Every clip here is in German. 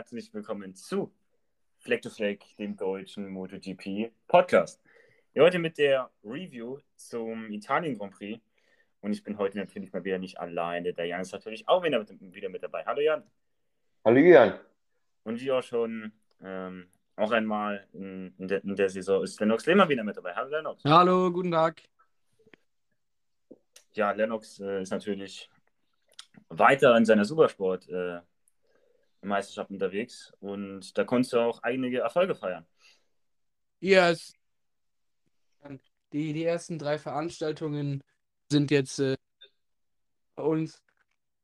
herzlich willkommen zu Fleck to Fleck, dem deutschen MotoGP Podcast. Ja, heute mit der Review zum Italien Grand Prix. Und ich bin heute natürlich mal wieder nicht alleine. Der Jan ist natürlich auch wieder mit, wieder mit dabei. Hallo Jan. Hallo Jan. Und wie auch schon ähm, auch einmal in, in, der, in, der, Saison ist Lennox Lehmann wieder mit dabei. Hallo Lennox. Hallo, guten Tag. Ja, Lennox äh, ist natürlich weiter in seiner Supersport äh, Meisterschaft unterwegs und da konntest du auch einige Erfolge feiern. Ja, yes. die, die ersten drei Veranstaltungen sind jetzt äh, bei uns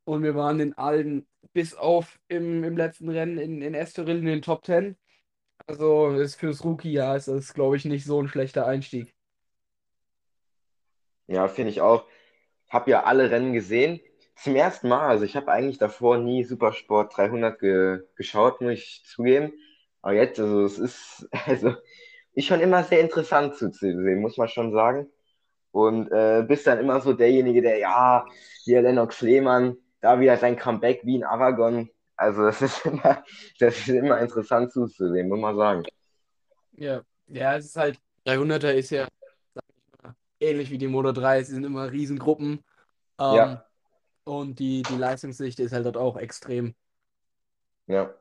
und wir waren in allen, bis auf im, im letzten Rennen in, in Estoril in den Top 10. Also ist fürs Rookie-Jahr ist das, glaube ich, nicht so ein schlechter Einstieg. Ja, finde ich auch. Habe ja alle Rennen gesehen zum ersten Mal. Also ich habe eigentlich davor nie Supersport 300 ge geschaut, muss ich zugeben. Aber jetzt, also es ist, also ist schon immer sehr interessant zuzusehen, muss man schon sagen. Und äh, bist dann immer so derjenige, der, ja, hier Lennox Lehmann, da wieder sein Comeback wie in Aragon. Also das ist immer, das ist immer interessant zuzusehen, muss man sagen. Ja, ja, es ist halt, 300er ist ja mal, ähnlich wie die Moto 3, es sind immer Riesengruppen. Ähm, ja. Und die, die Leistungssicht ist halt dort auch extrem. Ja.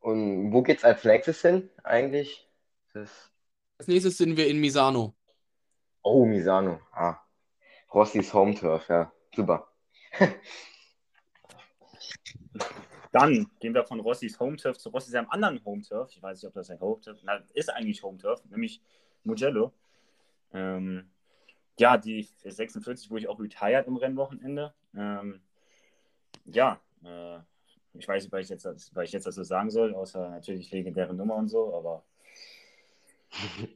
Und wo geht's als nächstes hin eigentlich? Das... Als nächstes sind wir in Misano. Oh, Misano. Ah. Rossis Home Turf, ja. Super. Dann gehen wir von Rossis Home Turf zu Rossis einem anderen Home Turf. Ich weiß nicht, ob das ein Home Turf ist. ist eigentlich Home Turf, nämlich Mugello. Ähm, ja, die 46 wurde ich auch retired im Rennwochenende. Ähm, ja, äh, ich weiß nicht, was ich, jetzt, was ich jetzt dazu sagen soll, außer natürlich legendäre Nummer und so, aber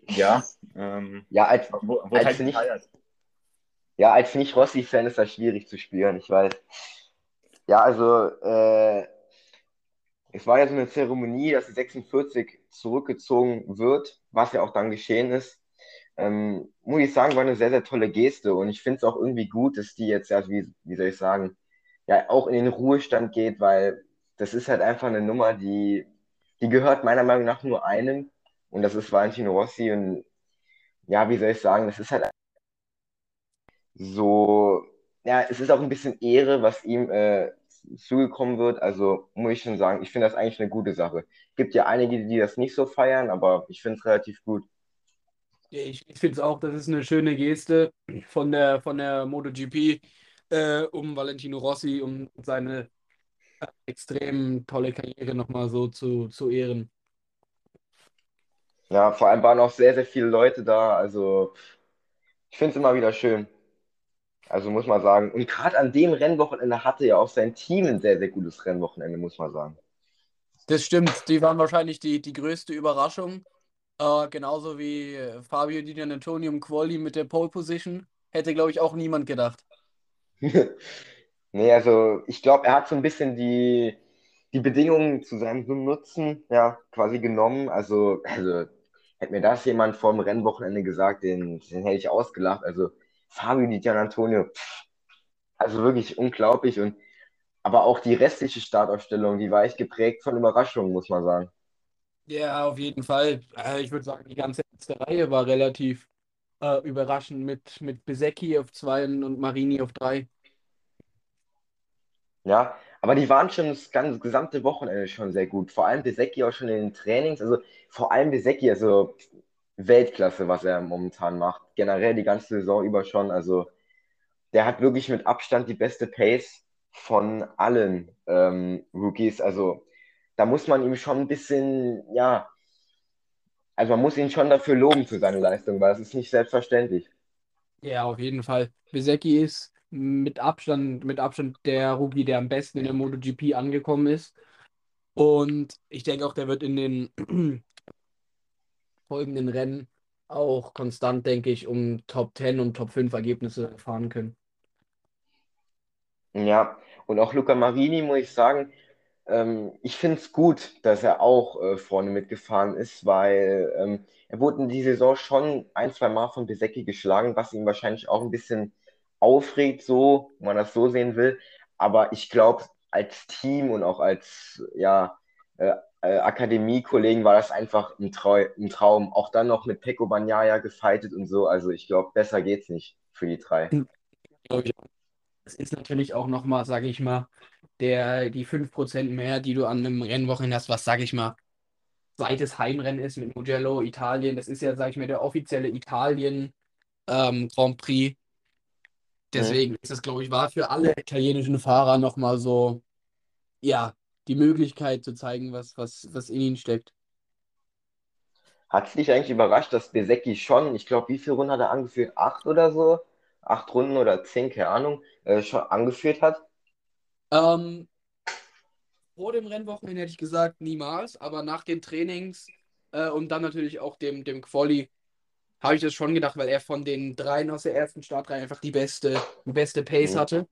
ja. Ähm, ja, als, wo, wo als halt nicht, ja, als Nicht-Rossi-Fan ist das schwierig zu spüren, ich weiß. Ja, also äh, es war ja so eine Zeremonie, dass die 46 zurückgezogen wird, was ja auch dann geschehen ist ähm, muss ich sagen, war eine sehr, sehr tolle Geste und ich finde es auch irgendwie gut, dass die jetzt, ja, wie, wie soll ich sagen, ja, auch in den Ruhestand geht, weil das ist halt einfach eine Nummer, die, die gehört meiner Meinung nach nur einem und das ist Valentino Rossi und ja, wie soll ich sagen, das ist halt so, ja, es ist auch ein bisschen Ehre, was ihm äh, zugekommen wird, also muss ich schon sagen, ich finde das eigentlich eine gute Sache. Gibt ja einige, die das nicht so feiern, aber ich finde es relativ gut. Ich, ich finde es auch, das ist eine schöne Geste von der, von der MotoGP äh, um Valentino Rossi, um seine äh, extrem tolle Karriere nochmal so zu, zu ehren. Ja, vor allem waren auch sehr, sehr viele Leute da. Also ich finde es immer wieder schön. Also muss man sagen. Und gerade an dem Rennwochenende hatte ja auch sein Team ein sehr, sehr gutes Rennwochenende, muss man sagen. Das stimmt. Die waren wahrscheinlich die, die größte Überraschung. Äh, genauso wie Fabio Di Antonio Quali mit der Pole Position. Hätte, glaube ich, auch niemand gedacht. nee, also ich glaube, er hat so ein bisschen die, die Bedingungen zu seinem Nutzen ja, quasi genommen. Also, also hätte mir das jemand vor dem Rennwochenende gesagt, den, den hätte ich ausgelacht. Also Fabio Di Antonio, also wirklich unglaublich. Und aber auch die restliche Startaufstellung, die war echt geprägt von Überraschungen, muss man sagen. Ja, auf jeden Fall. Äh, ich würde sagen, die ganze erste Reihe war relativ äh, überraschend mit, mit Besecki auf 2 und Marini auf 3. Ja, aber die waren schon das ganze gesamte Wochenende schon sehr gut. Vor allem Besecki auch schon in den Trainings. Also vor allem Besecki, also Weltklasse, was er momentan macht. Generell die ganze Saison über schon. Also der hat wirklich mit Abstand die beste Pace von allen ähm, Rookies. Also da muss man ihm schon ein bisschen, ja, also man muss ihn schon dafür loben für seine Leistung, weil das ist nicht selbstverständlich. Ja, auf jeden Fall. Besecki ist mit Abstand, mit Abstand der Rookie, der am besten in der MotoGP angekommen ist. Und ich denke auch, der wird in den folgenden Rennen auch konstant, denke ich, um Top 10 und Top 5 Ergebnisse fahren können. Ja, und auch Luca Marini, muss ich sagen, ähm, ich finde es gut, dass er auch äh, vorne mitgefahren ist, weil ähm, er wurde in die Saison schon ein, zwei Mal von Besecki geschlagen, was ihn wahrscheinlich auch ein bisschen aufregt, so, wenn man das so sehen will. Aber ich glaube, als Team und auch als, ja, äh, äh, Akademiekollegen war das einfach ein, Trau ein Traum. Auch dann noch mit Peko Banyaya gefightet und so. Also ich glaube, besser geht's nicht für die drei. Glaube ich. Das ist natürlich auch nochmal, sage ich mal, der, die 5% mehr, die du an einem Rennwochenende hast, was, sage ich mal, seit es Heimrennen ist mit Mugello, Italien. Das ist ja, sage ich mal, der offizielle Italien ähm, Grand Prix. Deswegen ist es, glaube ich, war für alle italienischen Fahrer nochmal so, ja, die Möglichkeit zu zeigen, was, was, was in ihnen steckt. Hat es dich eigentlich überrascht, dass Besecki schon, ich glaube, wie viele Runden hat er angeführt? Acht oder so? Acht Runden oder zehn, keine Ahnung, äh, schon angeführt hat? Ähm, vor dem Rennwochenende hätte ich gesagt, niemals, aber nach den Trainings äh, und dann natürlich auch dem, dem Quali habe ich das schon gedacht, weil er von den dreien aus der ersten Startreihe einfach die beste, die beste Pace mhm. hatte.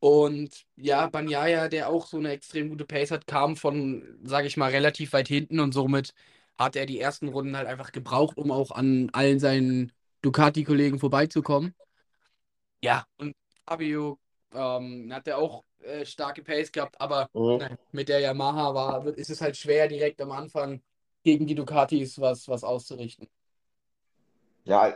Und ja, Banyaya, der auch so eine extrem gute Pace hat, kam von, sage ich mal, relativ weit hinten und somit hat er die ersten Runden halt einfach gebraucht, um auch an allen seinen Ducati-Kollegen vorbeizukommen. Ja, und Fabio ähm, hat er auch äh, starke Pace gehabt, aber mhm. nein, mit der Yamaha war, ist es halt schwer, direkt am Anfang gegen die Ducatis was, was auszurichten. Ja,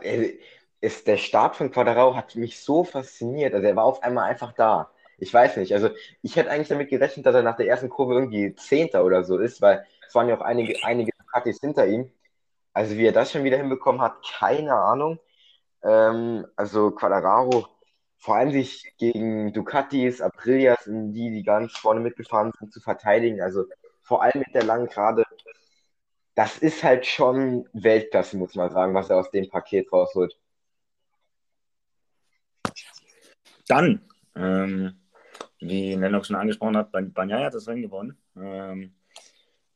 ist, der Start von Quadrao hat mich so fasziniert. Also er war auf einmal einfach da ich weiß nicht. Also ich hätte eigentlich damit gerechnet, dass er nach der ersten Kurve irgendwie Zehnter oder so ist, weil es waren ja auch einige, einige Ducatis hinter ihm. Also wie er das schon wieder hinbekommen hat, keine Ahnung. Ähm, also Quadraro, vor allem sich gegen Ducatis, Aprilias, die, die ganz vorne mitgefahren sind, zu verteidigen. Also vor allem mit der langen Gerade. Das ist halt schon Weltklasse, muss man sagen, was er aus dem Paket rausholt. Dann ähm, wie Lennox schon angesprochen hat, Banyaya hat das Rennen gewonnen. Ähm,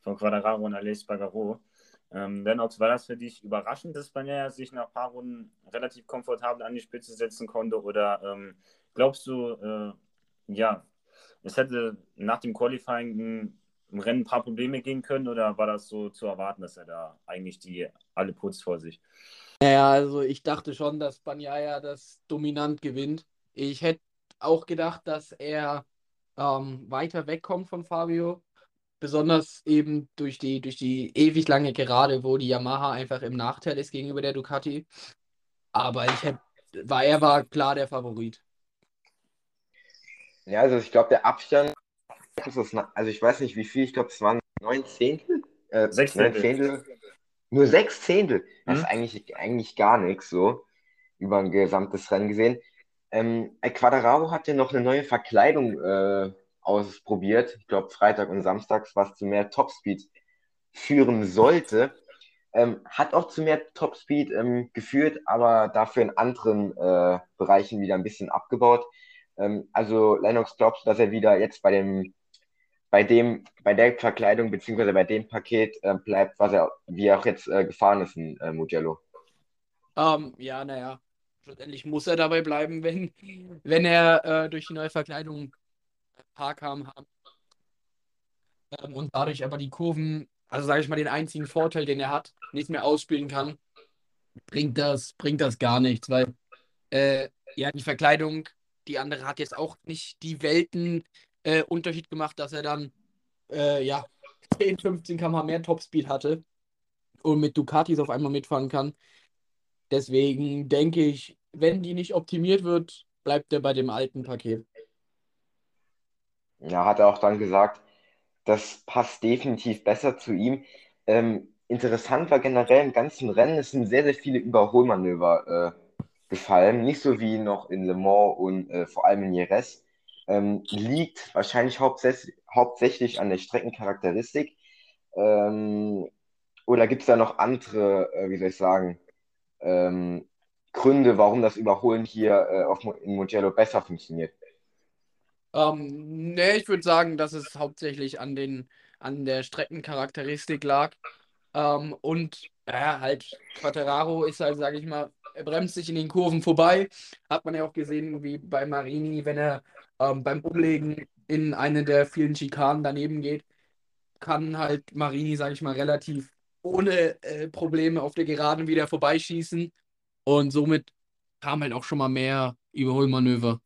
von Quadraro und Aleix Bagaro. Ähm, Lennox, war das für dich überraschend, dass Banyaya sich nach ein paar Runden relativ komfortabel an die Spitze setzen konnte? Oder ähm, glaubst du, äh, ja, es hätte nach dem Qualifying im Rennen ein paar Probleme gehen können? Oder war das so zu erwarten, dass er da eigentlich die alle putzt vor sich? Naja, also ich dachte schon, dass Banyaya das dominant gewinnt. Ich hätte auch gedacht, dass er ähm, weiter wegkommt von Fabio. Besonders eben durch die, durch die ewig lange Gerade, wo die Yamaha einfach im Nachteil ist gegenüber der Ducati. Aber ich hätte, war, er war klar der Favorit. Ja, also ich glaube, der Abstand, also ich weiß nicht wie viel, ich glaube, es waren neun Zehntel. Äh, sechs Zehntel. Zehntel. Nur sechs Zehntel. Das mhm. ist eigentlich, eigentlich gar nichts so über ein gesamtes Rennen gesehen. Ähm, Quadraro hat ja noch eine neue Verkleidung äh, ausprobiert. Ich glaube, Freitag und Samstags, was zu mehr Topspeed führen sollte. Ähm, hat auch zu mehr Topspeed ähm, geführt, aber dafür in anderen äh, Bereichen wieder ein bisschen abgebaut. Ähm, also Lennox glaubst dass er wieder jetzt bei dem, bei dem, bei der Verkleidung beziehungsweise bei dem Paket äh, bleibt, was er, wie er auch jetzt äh, gefahren ist in äh, Mugello? Um, ja, naja, Schlussendlich muss er dabei bleiben, wenn, wenn er äh, durch die neue Verkleidung Paar kam haben. Ähm, und dadurch aber die Kurven, also sage ich mal, den einzigen Vorteil, den er hat, nicht mehr ausspielen kann, bringt das, bringt das gar nichts, weil äh, ja, die Verkleidung, die andere hat jetzt auch nicht die Welten äh, Unterschied gemacht, dass er dann äh, ja 10, 15 km mehr Topspeed hatte und mit Ducatis auf einmal mitfahren kann. Deswegen denke ich, wenn die nicht optimiert wird, bleibt er bei dem alten Paket. Ja, hat er auch dann gesagt, das passt definitiv besser zu ihm. Ähm, interessant war generell im ganzen Rennen, es sind sehr, sehr viele Überholmanöver äh, gefallen. Nicht so wie noch in Le Mans und äh, vor allem in Jerez. Ähm, liegt wahrscheinlich hauptsächlich, an der Streckencharakteristik. Ähm, oder gibt es da noch andere, äh, wie soll ich sagen, ähm, Gründe, warum das Überholen hier äh, auf, in Mugello besser funktioniert? Ähm, nee, ich würde sagen, dass es hauptsächlich an, den, an der Streckencharakteristik lag. Ähm, und ja, halt, Quattararo ist halt, sage ich mal, er bremst sich in den Kurven vorbei. Hat man ja auch gesehen, wie bei Marini, wenn er ähm, beim Umlegen in eine der vielen Schikanen daneben geht, kann halt Marini, sage ich mal, relativ ohne äh, Probleme auf der Geraden wieder vorbeischießen. Und somit kam halt auch schon mal mehr Überholmanöver.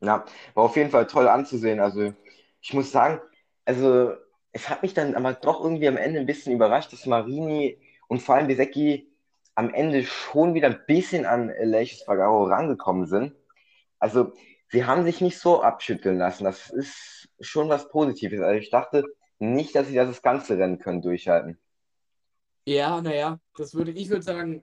Ja, war auf jeden Fall toll anzusehen. Also ich muss sagen, also es hat mich dann aber doch irgendwie am Ende ein bisschen überrascht, dass Marini und vor allem Besecki am Ende schon wieder ein bisschen an Leches Fagaro rangekommen sind. Also sie haben sich nicht so abschütteln lassen. Das ist schon was Positives. Also ich dachte nicht, dass sie das ganze Rennen können durchhalten. Ja, naja, das würde ich würde sagen,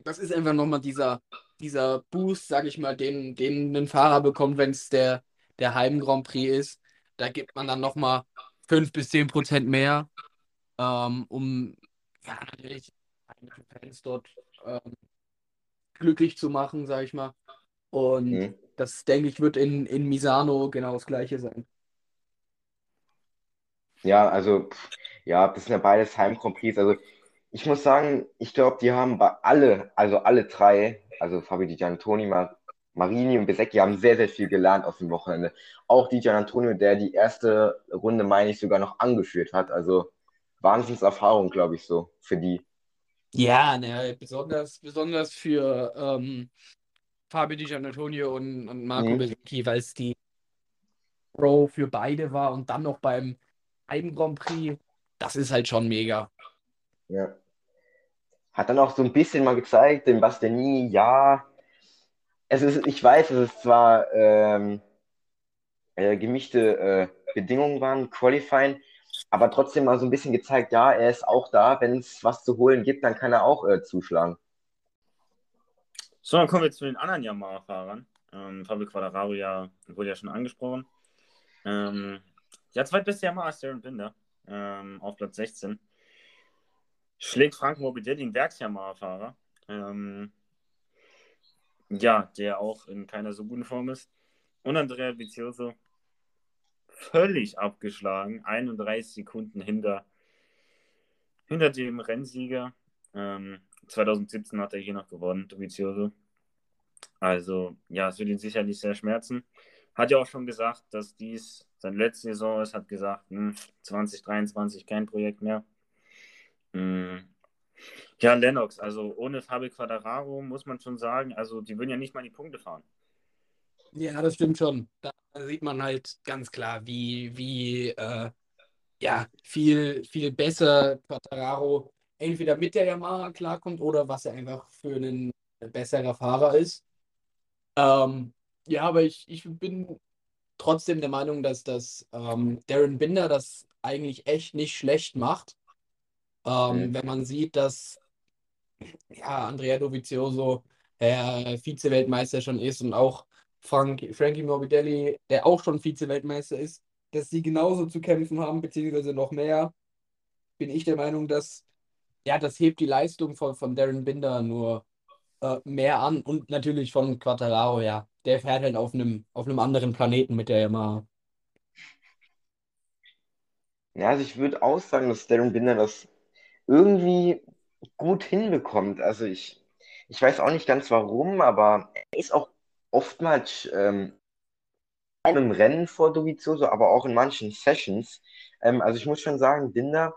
das ist einfach nochmal dieser, dieser Boost, sag ich mal, den, den ein Fahrer bekommt, wenn es der, der Heim Grand Prix ist. Da gibt man dann nochmal 5 bis 10 Prozent mehr, ähm, um ja, natürlich Fans dort ähm, glücklich zu machen, sag ich mal. Und mhm. das, denke ich, wird in, in Misano genau das gleiche sein. Ja, also, ja, das sind ja beides Heim Grand Prix. Also, ich muss sagen, ich glaube, die haben bei alle, also alle drei, also Fabio Di Giannantoni, Mar Marini und Besecchi, haben sehr, sehr viel gelernt aus dem Wochenende. Auch Di Giannantonio, der die erste Runde, meine ich, sogar noch angeführt hat. Also Wahnsinnserfahrung, glaube ich, so für die. Ja, ne, besonders, besonders für ähm, Fabio Di Giannantonio und, und Marco mhm. Besecchi, weil es die Pro für beide war und dann noch beim Heim Grand Prix. Das ist halt schon mega. Ja. Hat dann auch so ein bisschen mal gezeigt, dem Bastianini, ja, es ist, ich weiß, es zwar ähm, äh, gemischte äh, Bedingungen waren, Qualifying, aber trotzdem mal so ein bisschen gezeigt, ja, er ist auch da, wenn es was zu holen gibt, dann kann er auch äh, zuschlagen. So, dann kommen wir zu den anderen Yamaha-Fahrern. Ähm, Fabio Quadraro ja, wurde ja schon angesprochen. Ähm, ja, zweitbeste Yamaha ist Darren Binder ähm, auf Platz 16 schlägt Frank Morbidelli, ein Werks-Yamaha-Fahrer. Ähm, ja, der auch in keiner so guten Form ist. Und Andrea Vizioso völlig abgeschlagen, 31 Sekunden hinter, hinter dem Rennsieger. Ähm, 2017 hat er hier noch gewonnen, Vizioso. Also, ja, es wird ihn sicherlich sehr schmerzen. Hat ja auch schon gesagt, dass dies seine letzte Saison ist, hat gesagt, hm, 2023 kein Projekt mehr. Hm. Ja, Lennox, also ohne Fabio Quadraro muss man schon sagen, also die würden ja nicht mal die Punkte fahren. Ja, das stimmt schon. Da sieht man halt ganz klar, wie, wie äh, ja, viel, viel besser Quadraro entweder mit der Yamaha klarkommt oder was er einfach für einen besserer Fahrer ist. Ähm, ja, aber ich, ich bin trotzdem der Meinung, dass das ähm, Darren Binder das eigentlich echt nicht schlecht macht. Ähm, mhm. Wenn man sieht, dass ja, Andrea Dovizioso äh, Vize-Weltmeister schon ist und auch Frank, Frankie Morbidelli, der auch schon Vize-Weltmeister ist, dass sie genauso zu kämpfen haben, beziehungsweise noch mehr, bin ich der Meinung, dass ja, das hebt die Leistung von, von Darren Binder nur äh, mehr an und natürlich von Quattararo, ja. Der fährt halt auf einem, auf einem anderen Planeten mit der Yamaha. Ja, also ich würde auch sagen, dass Darren Binder das irgendwie gut hinbekommt. Also ich, ich weiß auch nicht ganz warum, aber er ist auch oftmals ähm, im Rennen vor Dovizioso, aber auch in manchen Sessions. Ähm, also ich muss schon sagen, Binder,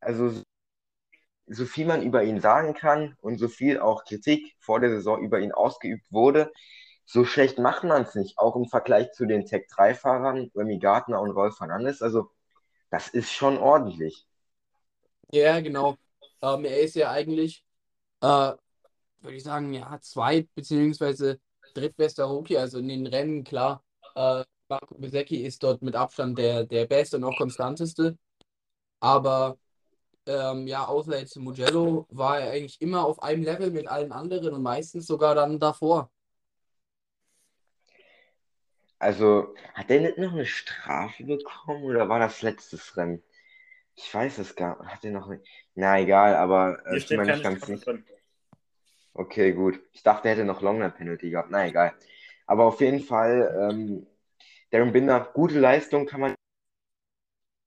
also so viel man über ihn sagen kann und so viel auch Kritik vor der Saison über ihn ausgeübt wurde, so schlecht macht man es nicht, auch im Vergleich zu den Tech 3-Fahrern, Remy Gardner und Rolf Fernandes. Also das ist schon ordentlich. Ja, genau. Ähm, er ist ja eigentlich, äh, würde ich sagen, ja, zweit- bzw. drittbester Rookie, also in den Rennen, klar. Äh, Marco Besecchi ist dort mit Abstand der, der beste und auch konstanteste. Aber ähm, ja, außer jetzt Mugello war er eigentlich immer auf einem Level mit allen anderen und meistens sogar dann davor. Also, hat er nicht noch eine Strafe bekommen oder war das letztes Rennen? Ich weiß es gar nicht. Hat er noch nicht. Na, egal, aber äh, ich bin mir nicht ganz sicher. Okay, gut. Ich dachte, er hätte noch Longnight Penalty gehabt. Na, egal. Aber auf jeden Fall, ähm, Darren Binder, gute Leistung kann man.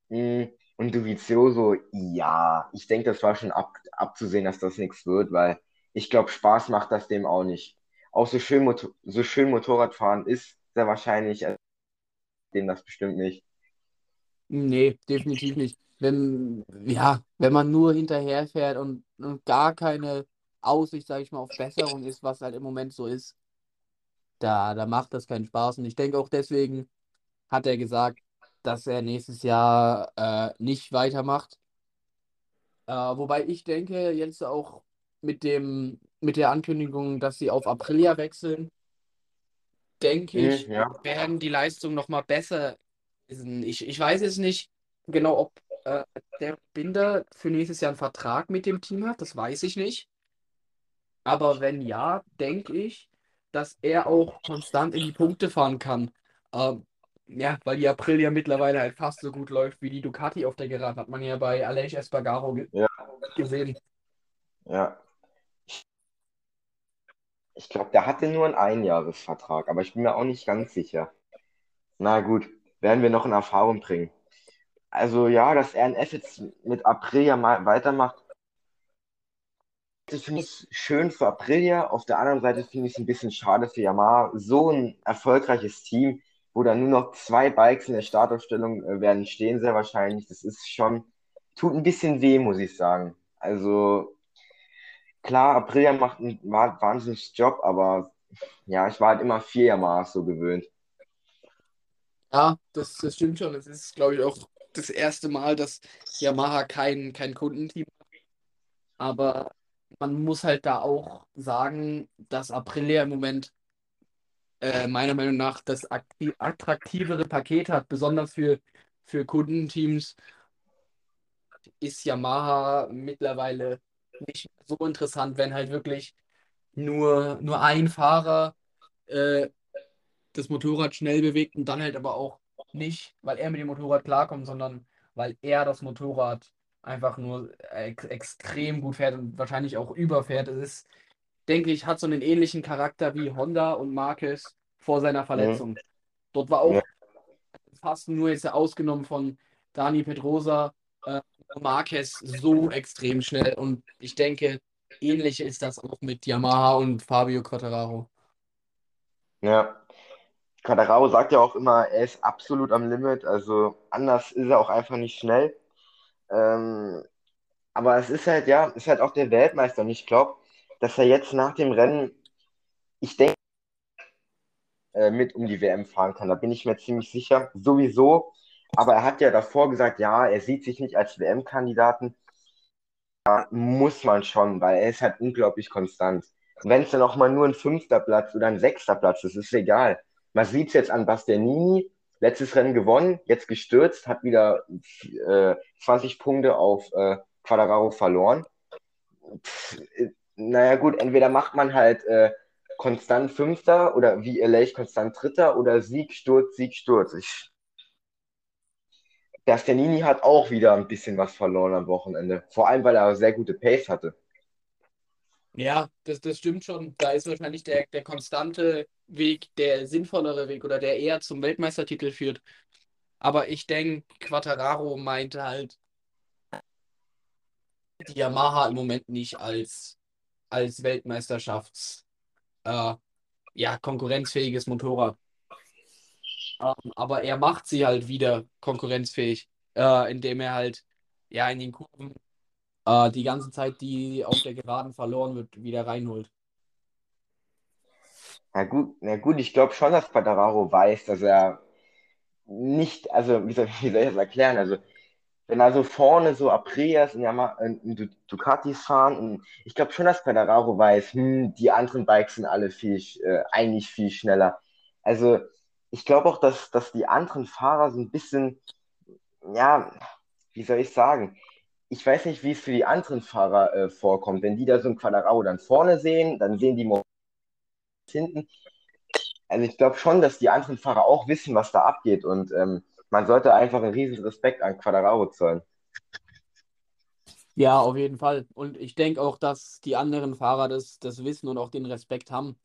Hm, und Dovizioso, ja, ich denke, das war schon ab, abzusehen, dass das nichts wird, weil ich glaube, Spaß macht das dem auch nicht. Auch so schön, Motor so schön Motorradfahren ist sehr wahrscheinlich, äh, dem das bestimmt nicht. Nee, definitiv nicht wenn, ja, wenn man nur hinterherfährt und, und gar keine Aussicht, sage ich mal, auf Besserung ist, was halt im Moment so ist, da, da macht das keinen Spaß. Und ich denke auch deswegen hat er gesagt, dass er nächstes Jahr äh, nicht weitermacht. Äh, wobei ich denke, jetzt auch mit dem, mit der Ankündigung, dass sie auf Aprilia wechseln, denke Mhm, ich, ja. werden die Leistungen nochmal besser. Ich, ich weiß jetzt nicht genau, ob äh, der Binder für nächstes Jahr einen Vertrag mit dem Team hat, das weiß ich nicht. Aber wenn ja, denke ich, dass er auch konstant in die Punkte fahren kann. Ähm, ja, weil die Aprilia mittlerweile halt fast so gut läuft wie die Ducati auf der Geraden, hat man ja bei Aleix Espargaro ge Ja. gesehen. Ja. Ich glaube, der hatte nur einen Einjahresvertrag, aber ich bin mir auch nicht ganz sicher. Na gut, werden wir noch in Erfahrung bringen. Also ja, dass RNF jetzt mit Aprilia mal weitermacht, das finde ich schön für Aprilia. Auf der anderen Seite finde ich es ein bisschen schade für Yamaha. So ein erfolgreiches Team, wo dann nur noch zwei Bikes in der Startaufstellung äh, werden stehen, sehr wahrscheinlich. Das ist schon, tut ein bisschen weh, muss ich sagen. Also klar, Aprilia macht einen wa- wahnsinnigen Job, aber ja, ich war halt immer vier Yamahas so gewöhnt. Ja, das, das stimmt schon. Es ist, glaube ich, auch das erste Mal, dass Yamaha kein, kein Kundenteam hat. Aber man muss halt da auch sagen, dass Aprilia im Moment äh, meiner Meinung nach das akti- attraktivere Paket hat, besonders für, für Kundenteams ist Yamaha mittlerweile nicht so interessant, wenn halt wirklich nur, nur ein Fahrer äh, das Motorrad schnell bewegt und dann halt aber auch nicht, weil er mit dem Motorrad klarkommt, sondern weil er das Motorrad einfach nur ex extrem gut fährt und wahrscheinlich auch überfährt. Es ist, denke ich, hat so einen ähnlichen Charakter wie Honda und Marquez vor seiner Verletzung. Dort war auch Ja. fast nur jetzt ausgenommen von Dani Pedrosa, äh, Marquez so extrem schnell und ich denke, ähnlich ist das auch mit Yamaha und Fabio Quartararo. Ja. Quadraro sagt ja auch immer, er ist absolut am Limit, also anders ist er auch einfach nicht schnell. Ähm, aber es ist halt, ja, ist halt auch der Weltmeister und ich glaube, dass er jetzt nach dem Rennen, ich denke, äh, mit um die WM fahren kann. Da bin ich mir ziemlich sicher. Sowieso. Aber er hat ja davor gesagt, ja, er sieht sich nicht als WM-Kandidaten. Da muss man schon, weil er ist halt unglaublich konstant. Wenn es dann auch mal nur ein fünfter Platz oder ein sechster Platz ist, ist egal. Man sieht es jetzt an Bastianini, letztes Rennen gewonnen, jetzt gestürzt, hat wieder äh, 20 Punkte auf äh, Quadraro verloren. Pff, äh, naja gut, entweder macht man halt äh, konstant Fünfter oder wie Elech konstant Dritter oder Sieg, Sturz, Sieg, Sturz. Ich, Bastianini hat auch wieder ein bisschen was verloren am Wochenende. Vor allem, weil er sehr gute Pace hatte. Ja, das, das stimmt schon. Da ist wahrscheinlich der, der konstante Weg, der sinnvollere Weg oder der eher zum Weltmeistertitel führt. Aber ich denke, Quattararo meinte halt die Yamaha im Moment nicht als, als Weltmeisterschafts, äh, ja, konkurrenzfähiges Motorrad. Ähm, aber er macht sie halt wieder konkurrenzfähig, äh, indem er halt ja in den Kurven äh, die ganze Zeit, die auf der Geraden verloren wird, wieder reinholt. Na gut, na gut, ich glaube schon, dass Quattararo weiß, dass er nicht, also wie soll, wie soll ich das erklären? Also, wenn also vorne so Aprilias und, Yama, und Du- Ducatis fahren, und ich glaube schon, dass Quattararo weiß, hm, die anderen Bikes sind alle viel, äh, eigentlich viel schneller. Also, ich glaube auch, dass, dass die anderen Fahrer so ein bisschen, ja, wie soll ich sagen? Ich weiß nicht, wie es für die anderen Fahrer äh, vorkommt. Wenn die da so ein Quattararo dann vorne sehen, dann sehen die hinten. Also ich glaube schon, dass die anderen Fahrer auch wissen, was da abgeht und ähm, man sollte einfach einen riesen Respekt an Quadraro zollen. Ja, auf jeden Fall. Und ich denke auch, dass die anderen Fahrer das, das wissen und auch den Respekt haben,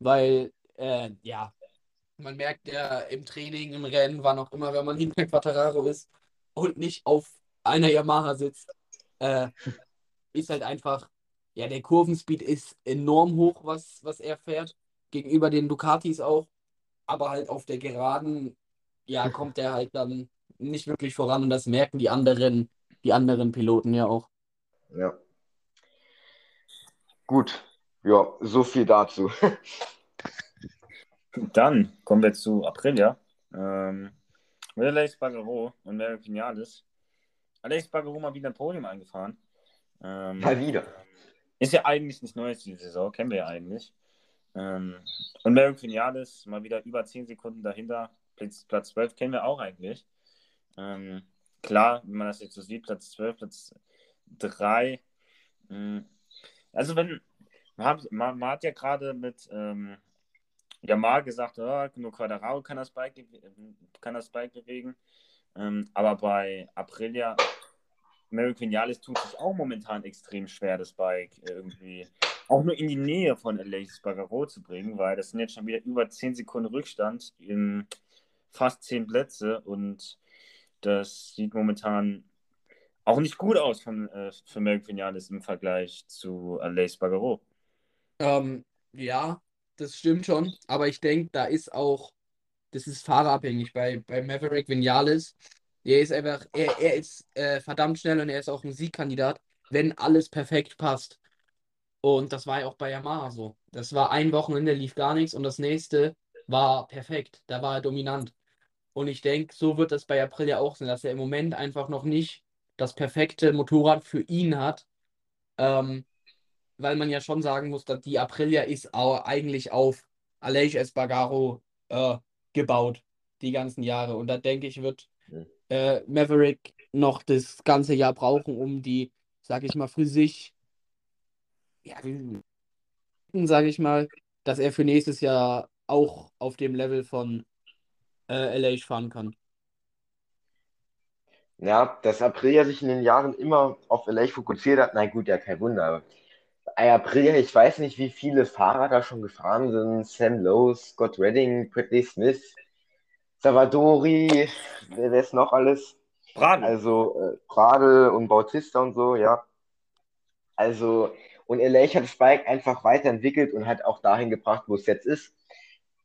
weil, äh, ja, man merkt ja im Training, im Rennen, wann auch immer, wenn man hinter Quattararo ist und nicht auf einer Yamaha sitzt, äh, ist halt einfach, ja, der Kurvenspeed ist enorm hoch, was, was er fährt, gegenüber den Ducatis auch, aber halt auf der Geraden, ja, kommt er halt dann nicht wirklich voran und das merken die anderen, die anderen Piloten ja auch. Ja. Gut, ja, so viel dazu. Dann kommen wir zu Aprilia. Ähm, Mit Alex Bagaro und Merrick Vinales. Alex Bagaro mal wieder ein Podium eingefahren. Ähm, mal wieder. Ist ja eigentlich nicht Neues diese Saison, kennen wir ja eigentlich. Ähm, und Merrick Vinales mal wieder über 10 Sekunden dahinter. Platz, Platz 12 kennen wir auch eigentlich. Ähm, klar, wenn man das jetzt so sieht, Platz 12, Platz 3. Hm. Also wenn, man hat, man, man hat ja gerade mit ähm, Jamal gesagt, oh, nur Quadraro kann das Bike, kann das Bike bewegen. Ähm, aber bei Aprilia, Mary Vinales tut sich auch momentan extrem schwer, das Bike irgendwie auch nur in die Nähe von Alexis Bagaro zu bringen, weil das sind jetzt schon wieder über 10 Sekunden Rückstand in fast 10 Plätze und das sieht momentan auch nicht gut aus von, äh, für Mary Vinales im Vergleich zu Alexis Bagaro. Ähm, ja, das stimmt schon, aber ich denke, da ist auch, das ist fahrerabhängig bei, bei Maverick Vinales. Er ist einfach, er, er ist äh, verdammt schnell und er ist auch ein Siegkandidat, wenn alles perfekt passt. Und das war ja auch bei Yamaha so. Das war ein Wochenende, lief gar nichts und das nächste war perfekt. Da war er dominant. Und ich denke, so wird das bei April ja auch sein, dass er im Moment einfach noch nicht das perfekte Motorrad für ihn hat. Ähm, weil man ja schon sagen muss, dass die Aprilia ist auch eigentlich auf Aleix Espargaro äh, gebaut, die ganzen Jahre. Und da denke ich, wird äh, Maverick noch das ganze Jahr brauchen, um die, sag ich mal, für sich, ja, sage ich mal, dass er für nächstes Jahr auch auf dem Level von äh, Aleix fahren kann. Ja, dass Aprilia sich in den Jahren immer auf LA fokussiert hat, na gut, ja, kein Wunder. Aber April, ich weiß nicht, wie viele Fahrer da schon gefahren sind. Sam Lowe, Scott Redding, Bradley Smith, Savadori, wer ist noch alles? Pradel. Also äh, Pradel und Bautista und so, ja. Also, und LA hat das Bike einfach weiterentwickelt und hat auch dahin gebracht, wo es jetzt ist.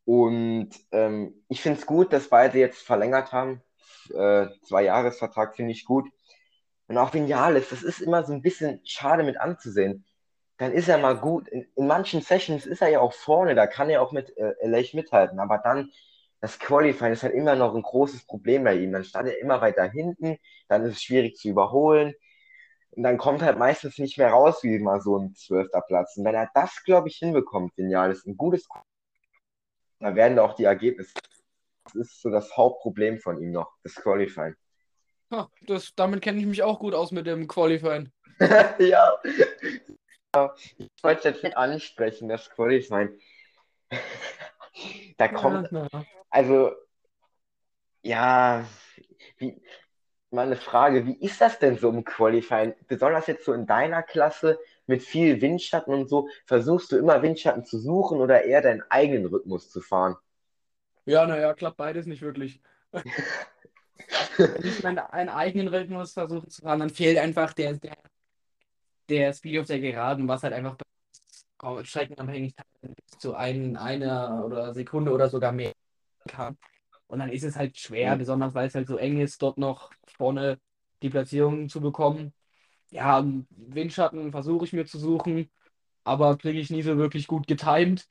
Und ähm, ich finde es gut, dass beide jetzt verlängert haben. Äh, zwei Jahresvertrag finde ich gut. Und auch Vinales, das ist immer so ein bisschen schade mit anzusehen dann ist er mal gut. In, in, manchen Sessions ist er ja auch vorne, da kann er auch mit äh, Lech mithalten. Aber dann, das Qualifying ist halt immer noch ein großes Problem bei ihm. Dann stand er immer weiter hinten, dann ist es schwierig zu überholen. Und dann kommt halt meistens nicht mehr raus, wie mal so ein zwölfter Platz. Und wenn er das, glaube ich, hinbekommt, genial, ist ein gutes, da werden da auch die Ergebnisse. Das ist so das Hauptproblem von ihm noch, das Qualifying. Ha, das, damit kenne ich mich auch gut aus mit dem Qualifying. ja, ich wollte jetzt nicht ansprechen, das Qualifying. da kommt, also, ja, wie, mal eine Frage, wie ist das denn so im Qualifying? Besonders jetzt so in deiner Klasse mit viel Windschatten und so, versuchst du immer Windschatten zu suchen oder eher deinen eigenen Rhythmus zu fahren? Ja, naja, klappt beides nicht wirklich. Wenn ich meinen eigenen Rhythmus versuche zu fahren, dann fehlt einfach der, der der Speed auf der Geraden, was halt einfach streckenabhängig bis zu ein, einer oder Sekunde oder sogar mehr kann. Und dann ist es halt schwer, mhm. besonders weil es halt so eng ist, dort noch vorne die Platzierung zu bekommen. Ja, Windschatten versuche ich mir zu suchen, aber kriege ich nie so wirklich gut getimed.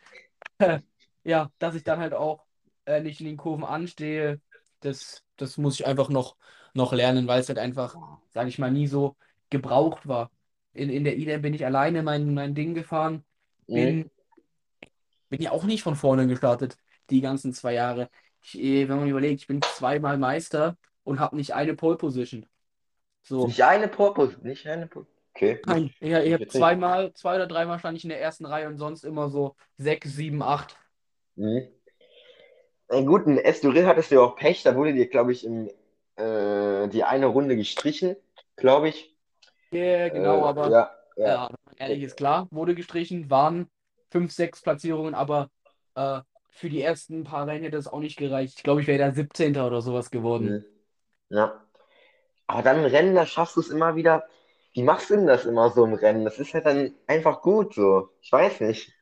ja, dass ich dann halt auch äh, nicht in den Kurven anstehe, das, das muss ich einfach noch, noch lernen, weil es halt einfach, sage ich mal, nie so gebraucht war in, in der IDEM bin ich alleine mein, mein Ding gefahren. Bin, mhm. bin ja auch nicht von vorne gestartet, die ganzen zwei Jahre. Ich, eh, wenn man überlegt, ich bin zweimal Meister und habe nicht eine Pole Position. So. Nicht eine Pole Position, nicht eine Pole Okay. Nein, ich, ich habe zweimal, zwei oder dreimal stand ich in der ersten Reihe und sonst immer so sechs, sieben, acht. Mhm. Na gut, in Estoril hattest du ja auch Pech, da wurde dir, glaube ich, im, äh, die eine Runde gestrichen, glaube ich. Ja, genau, äh, aber ja, ja. ehrlich ist klar, wurde gestrichen, waren fünf, sechs Platzierungen, aber äh, für die ersten paar Rennen hätte es auch nicht gereicht. Ich glaube, ich wäre da 17. oder sowas geworden. Mhm. Ja. Aber dann im Rennen, da schaffst du es immer wieder. Wie machst du denn das immer so im Rennen? Das ist halt dann einfach gut so. Ich weiß nicht.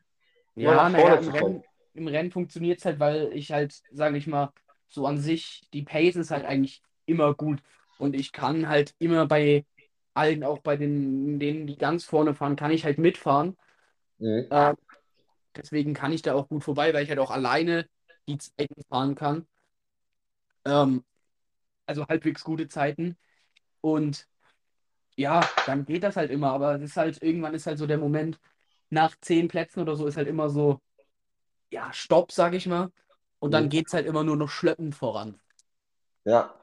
Ja, naja, im Rennen, im Rennen funktioniert es halt, weil ich halt, sage ich mal, so an sich, die Pace ist halt eigentlich immer gut. Und ich kann halt immer bei allen, auch bei den, denen, die ganz vorne fahren, kann ich halt mitfahren. Mhm. Äh, deswegen kann ich da auch gut vorbei, weil ich halt auch alleine die Zeiten fahren kann. Ähm, also halbwegs gute Zeiten. Und ja, dann geht das halt immer. Aber es ist halt, irgendwann ist halt so der Moment, nach zehn Plätzen oder so ist halt immer so, ja, Stopp, sag ich mal. Und dann mhm. geht es halt immer nur noch schleppend voran. Ja.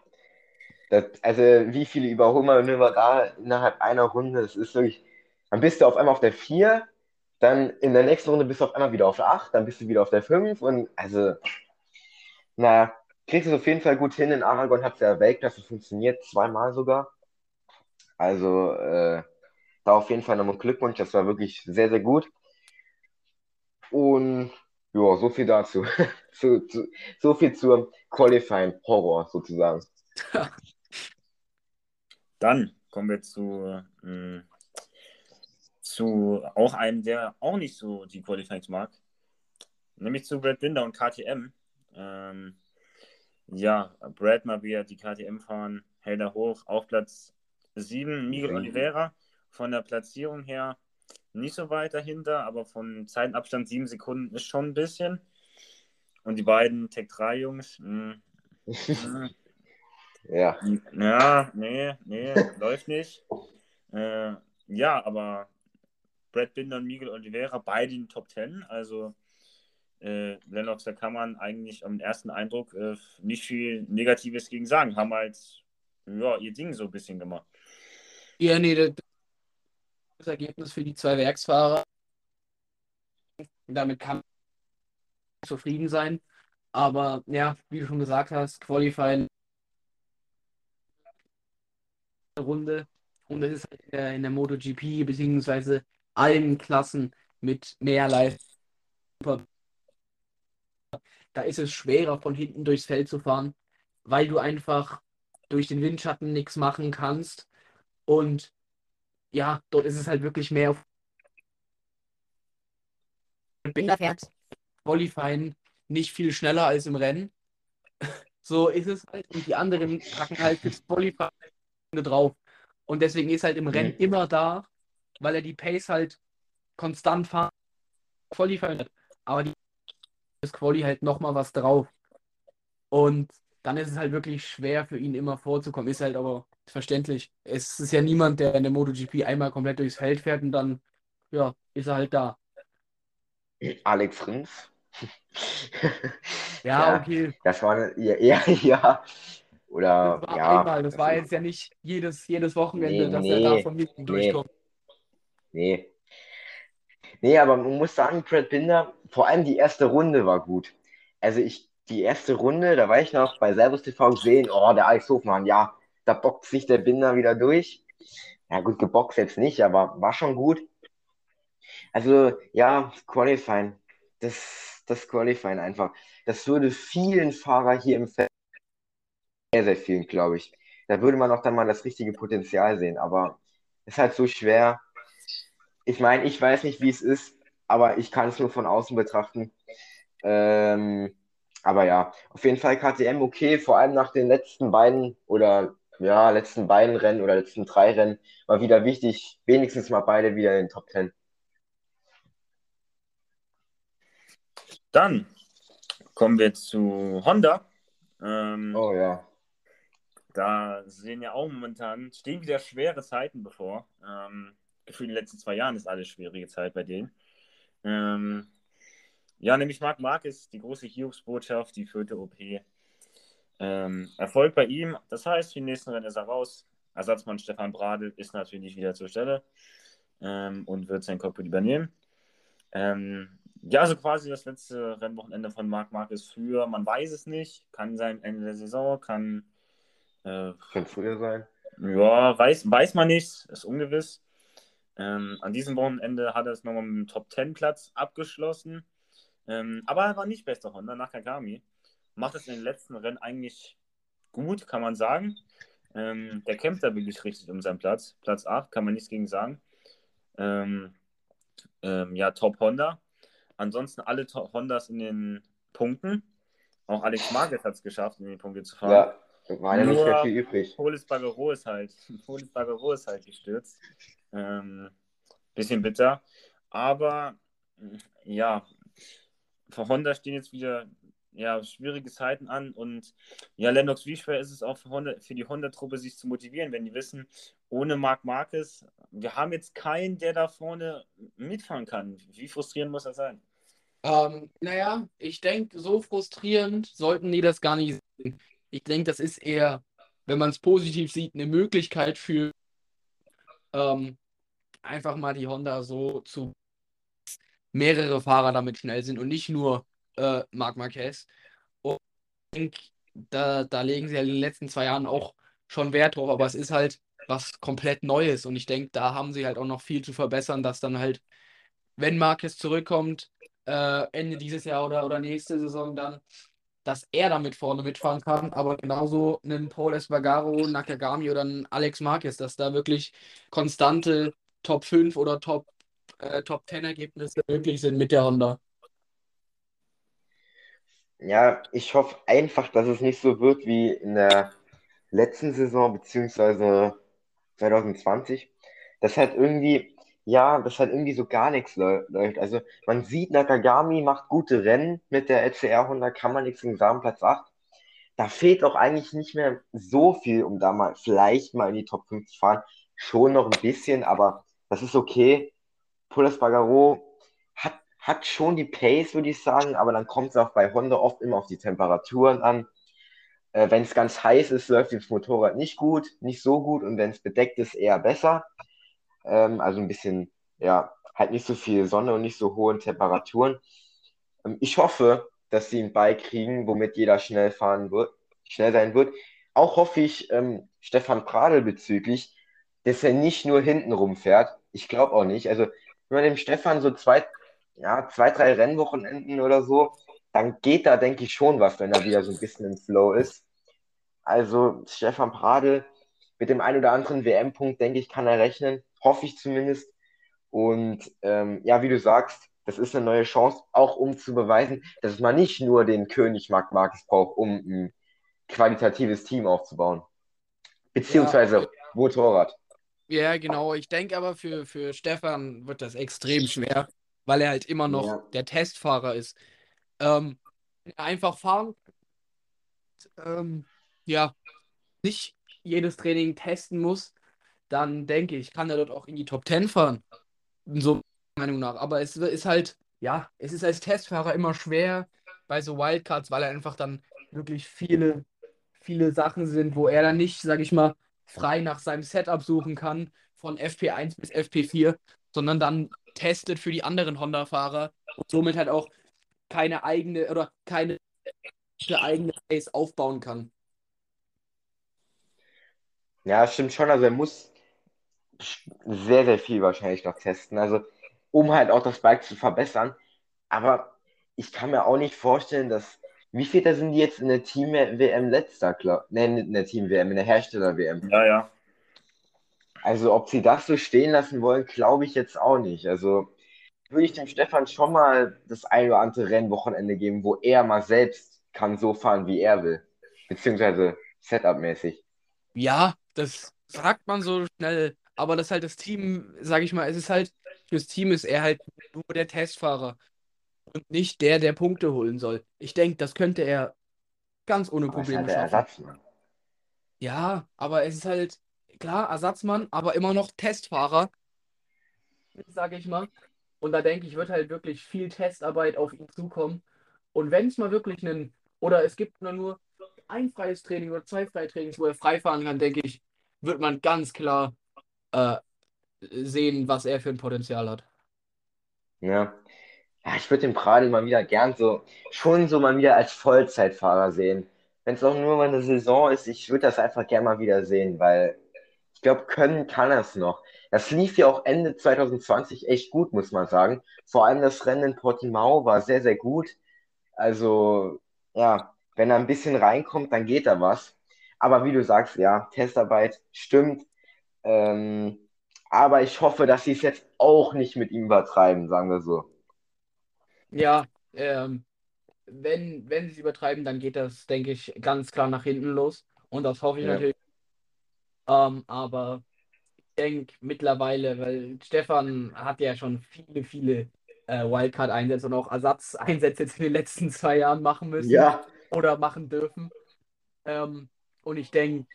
Das, also, wie viele Überholmanöver da innerhalb einer Runde, das ist wirklich, dann bist du auf einmal auf der 4, dann in der nächsten Runde bist du auf einmal wieder auf der 8, dann bist du wieder auf der 5 und also, naja, kriegst du es auf jeden Fall gut hin. In Aragon hat es ja Weltklasse funktioniert, zweimal sogar. Also, äh, da auf jeden Fall nochmal Glückwunsch, das war wirklich sehr, sehr gut. Und ja, so viel dazu. so, so, so viel zur Qualifying Horror sozusagen. Dann kommen wir zu, äh, zu auch einem, der auch nicht so die Qualifyings mag, nämlich zu Brad Binder und KTM. Ähm, ja, Brad mal wieder die KTM fahren, hält er hoch, auf Platz 7, Miguel mhm. Oliveira von der Platzierung her nicht so weit dahinter, aber von Zeitabstand 7 Sekunden ist schon ein bisschen. Und die beiden Tech 3 Jungs, mh, mh, ja. Ja, nee, nee, läuft nicht. Äh, ja, aber Brad Binder und Miguel Oliveira, beide in den Top 10. Also äh, Lennox, da kann man eigentlich am ersten Eindruck äh, nicht viel Negatives gegen sagen. Haben halt ja, ihr Ding so ein bisschen gemacht. Ja, nee, das, Ergebnis für die zwei Werksfahrer. Damit kann man zufrieden sein. Aber ja, wie du schon gesagt hast, Qualifying Runde und das ist halt in der, in der MotoGP beziehungsweise allen Klassen mit mehr Leistung. Da ist es schwerer von hinten durchs Feld zu fahren, weil du einfach durch den Windschatten nichts machen kannst und ja, dort ist es halt wirklich mehr auf Binder fährt Qualifying nicht viel schneller als im Rennen. So ist es halt. Und die anderen packen halt das Qualifying drauf. Und deswegen ist halt im Rennen mhm. immer da, weil er die Pace halt konstant fahren, Qualifying hat. Aber die das Quali halt nochmal was drauf. Und dann ist es halt wirklich schwer für ihn immer vorzukommen. Ist halt aber verständlich. Es ist ja niemand, der in der MotoGP einmal komplett durchs Feld fährt und dann, ja, ist er halt da. Alex Rins. ja, ja, okay. Das war ja, ja, ja. Oder das war ja. Einmal. Das war jetzt ja nicht jedes, jedes Wochenende, nee, dass nee, er da von hinten nee, durchkommt. Nee. Nee, aber man muss sagen, Brad Binder, vor allem die erste Runde war gut. Also ich die erste Runde, da war ich noch bei Servus TV gesehen, oh, der Alex Hofmann, ja, da bockt sich der Binder wieder durch. Ja, gut, geboxt jetzt nicht, aber war schon gut. Also, ja, Qualifying, das, das Qualifying einfach. Das würde vielen Fahrer hier im Feld, sehr, sehr vielen, glaube ich. Da würde man auch dann mal das richtige Potenzial sehen, aber es ist halt so schwer. Ich meine, ich weiß nicht, wie es ist, aber ich kann es nur von außen betrachten. Ähm, aber ja, auf jeden Fall KTM okay, vor allem nach den letzten beiden oder ja, letzten beiden Rennen oder letzten drei Rennen war wieder wichtig, wenigstens mal beide wieder in den Top Ten. Dann kommen wir zu Honda. Ähm, oh ja. Da sehen ja auch momentan, stehen wieder schwere Zeiten bevor. Ähm, in den letzten zwei Jahren ist alles schwierige Zeit bei denen. Ähm, ja, nämlich Marc Marquez, die große Hiobsbotschaft, die vierte OP. Ähm, Erfolg bei ihm, das heißt, für den nächsten Rennen ist er raus. Ersatzmann Stefan Bradl ist natürlich wieder zur Stelle ähm, und wird sein Cockpit übernehmen. Ähm, ja, also quasi das letzte Rennwochenende von Marc Marquez früher. Man weiß es nicht. Kann sein Ende der Saison, kann. Äh, kann früher sein. Ja, weiß, weiß man nicht, ist ungewiss. Ähm, an diesem Wochenende hat er es nochmal mit dem Top 10 Platz abgeschlossen. Ähm, aber er war nicht bester Honda nach Kagami. Macht es in den letzten Rennen eigentlich gut, kann man sagen. Ähm, der kämpft da wirklich richtig um seinen Platz. Platz 8, kann man nichts gegen sagen. Ähm, ähm, ja, Top Honda. Ansonsten alle Top Hondas in den Punkten. Auch Alex Marquez hat es geschafft, in die Punkte zu fahren. Ja, war ja nicht mehr viel übrig. Polis Bagero ist halt, Polis Bagero ist halt gestürzt. Ähm, bisschen bitter. Aber ja, für Honda stehen jetzt wieder ja, schwierige Zeiten an und ja, Lennox, wie schwer ist es auch für, Honda, für die Honda-Truppe, sich zu motivieren, wenn die wissen, ohne Marc Marquez, wir haben jetzt keinen, der da vorne mitfahren kann. Wie frustrierend muss das sein? Ähm, naja, ich denke, so frustrierend sollten die das gar nicht sehen. Ich denke, das ist eher, wenn man es positiv sieht, eine Möglichkeit für ähm, einfach mal die Honda so zu mehrere Fahrer damit schnell sind und nicht nur äh, Marc Marquez. Und ich denke, da, da legen sie ja in den letzten zwei Jahren auch schon Wert drauf, aber es ist halt was komplett Neues und ich denke, da haben sie halt auch noch viel zu verbessern, dass dann halt, wenn Marquez zurückkommt, äh, Ende dieses Jahr oder, oder nächste Saison dann, dass er damit vorne mitfahren kann, aber genauso einen Paul Espargaro, Nakagami oder einen Alex Marquez, dass da wirklich konstante Top 5 oder Top, äh, Top 10 Ergebnisse möglich sind mit der Honda. Ja, ich hoffe einfach, dass es nicht so wird wie in der letzten Saison, beziehungsweise 2020, dass halt irgendwie, ja, dass halt irgendwie so gar nichts läuft. Also man sieht, Nakagami macht gute Rennen mit der LCR Honda, kann man nichts gegen sagen, Platz 8. Da fehlt auch eigentlich nicht mehr so viel, um da mal vielleicht mal in die Top 5 zu fahren. Schon noch ein bisschen, aber das ist okay. Pulas Bagaro hat, hat schon die Pace, würde ich sagen, aber dann kommt es auch bei Honda oft immer auf die Temperaturen an. Äh, wenn es ganz heiß ist, läuft das Motorrad nicht gut, nicht so gut und wenn es bedeckt ist, eher besser. Ähm, also ein bisschen, ja, halt nicht so viel Sonne und nicht so hohe Temperaturen. Ähm, ich hoffe, dass sie ein Bike kriegen, womit jeder schnell fahren wird, schnell sein wird. Auch hoffe ich ähm, Stefan Pradl bezüglich, dass er nicht nur hinten rumfährt. Ich glaube auch nicht. Also, wenn man dem Stefan so zwei, ja, zwei, drei Rennwochenenden oder so, dann geht da, denke ich, schon was, wenn er wieder so ein bisschen im Flow ist. Also Stefan Pradl mit dem einen oder anderen WM-Punkt, denke ich, kann er rechnen. Hoffe ich zumindest. Und ähm, ja, wie du sagst, das ist eine neue Chance, auch um zu beweisen, dass man nicht nur den König Marc Marquez braucht, um ein qualitatives Team aufzubauen. Beziehungsweise ja, Motorrad. Ja, genau. Ich denke aber für, für Stefan wird das extrem schwer, weil er halt immer noch ja. der Testfahrer ist. Ähm, einfach fahren. Ähm, ja, nicht jedes Training testen muss, dann denke ich, kann er dort auch in die Top 10 fahren. So Meinung nach. Aber es ist halt, ja, es ist als Testfahrer immer schwer bei so Wildcards, weil er einfach dann wirklich viele, viele Sachen sind, wo er dann nicht, sag ich mal, frei nach seinem Setup suchen kann, von FP1 bis FP4, sondern dann testet für die anderen Honda-Fahrer und somit halt auch keine eigene oder keine eigene Base aufbauen kann. Ja, stimmt schon. Also er muss sehr, sehr viel wahrscheinlich noch testen. Also um halt auch das Bike zu verbessern. Aber ich kann mir auch nicht vorstellen, dass. Wie viele sind die jetzt in der Team-WM letzter, glaub, ne, in der Team-WM, in der Hersteller-WM? Ja, ja. Also, ob sie das so stehen lassen wollen, glaube ich jetzt auch nicht. Also, würde ich dem Stefan schon mal das ein oder andere Rennwochenende geben, wo er mal selbst kann so fahren, wie er will. Beziehungsweise Setup-mäßig. Ja, das sagt man so schnell. Aber das ist halt das Team, sage ich mal, es ist halt, fürs Team ist er halt nur der Testfahrer und nicht der, der Punkte holen soll. Ich denke, das könnte er ganz ohne Probleme halt schaffen. Ersatzmann. Ja, aber es ist halt, klar, Ersatzmann, aber immer noch Testfahrer, sage ich mal. Und da denke ich, wird halt wirklich viel Testarbeit auf ihn zukommen. Und wenn es mal wirklich einen, oder es gibt nur, nur ein freies Training oder zwei freie Trainings, wo er frei fahren kann, denke ich, wird man ganz klar äh, sehen, was er für ein Potenzial hat. Ja. Ja, ich würde den Pradel mal wieder gern so, schon so mal wieder als Vollzeitfahrer sehen. Wenn es auch nur mal eine Saison ist, ich würde das einfach gern mal wieder sehen, weil ich glaube, können kann er es noch. Das lief ja auch Ende 2020 echt gut, muss man sagen. Vor allem das Rennen in Portimao war sehr, sehr gut. Also, ja, wenn er ein bisschen reinkommt, dann geht da was. Aber wie du sagst, ja, Testarbeit stimmt. Ähm, aber ich hoffe, dass sie es jetzt auch nicht mit ihm übertreiben, sagen wir so. Ja, ähm, wenn, wenn sie es übertreiben, dann geht das, denke ich, ganz klar nach hinten los. Und das hoffe ich ja. natürlich. Ähm, aber denke mittlerweile, weil Stefan hat ja schon viele, viele äh, Wildcard-Einsätze und auch Ersatzeinsätze jetzt in den letzten zwei Jahren machen müssen Ja, oder machen dürfen. Ähm, und ich denke,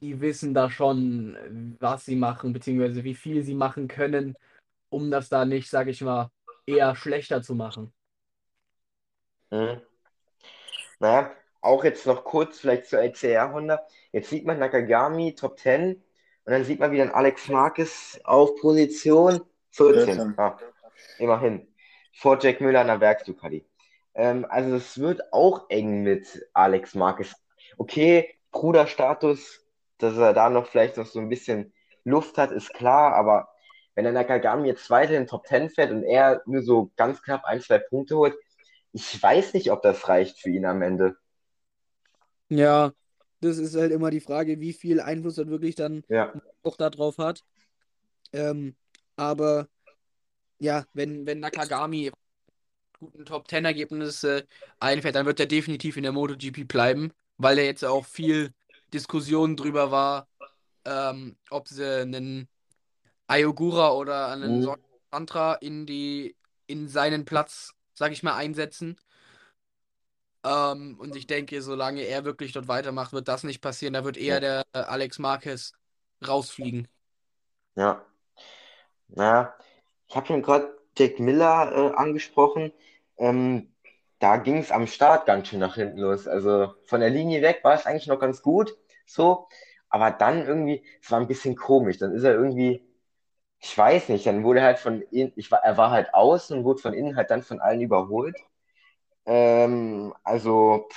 die wissen da schon, was sie machen, beziehungsweise wie viel sie machen können, um das da nicht, sage ich mal, eher schlechter zu machen. mhm. Naja, auch jetzt noch kurz vielleicht zur LCR Honda. Jetzt sieht man Nakagami Top 10 und dann sieht man wieder einen Alex Marquez auf Position 14. 14. Ah, immerhin. Vor Jack Müller an der Werksducati. Ähm, also es wird auch eng mit Alex Marquez. Okay, Bruderstatus, dass er da noch vielleicht noch so ein bisschen Luft hat, ist klar, aber wenn der Nakagami jetzt weiter in den Top 10 fährt und er nur so ganz knapp ein, zwei Punkte holt, ich weiß nicht, ob das reicht für ihn am Ende. Ja, das ist halt immer die Frage, wie viel Einfluss er wirklich dann Ja, auch darauf hat. Ähm, aber ja, wenn, wenn Nakagami guten Top 10 Ergebnisse einfährt, dann wird er definitiv in der MotoGP bleiben, weil da jetzt auch viel Diskussion drüber war, ähm, ob sie einen Ayogura oder einen Mhm. Santra in die in seinen Platz, sag ich mal, einsetzen. Ähm, und ich denke, solange er wirklich dort weitermacht, wird das nicht passieren. Da wird eher der äh, Alex Marquez rausfliegen. ja. Naja, ich habe schon gerade Jack Miller äh, angesprochen. Ähm, da ging es am Start ganz schön nach hinten los. Also von der Linie weg war es eigentlich noch ganz gut, so. Aber dann irgendwie, es war ein bisschen komisch. Dann ist er irgendwie, ich weiß nicht, dann wurde er halt von innen, ich war, er war halt außen und wurde von innen halt dann von allen überholt. Ähm, also,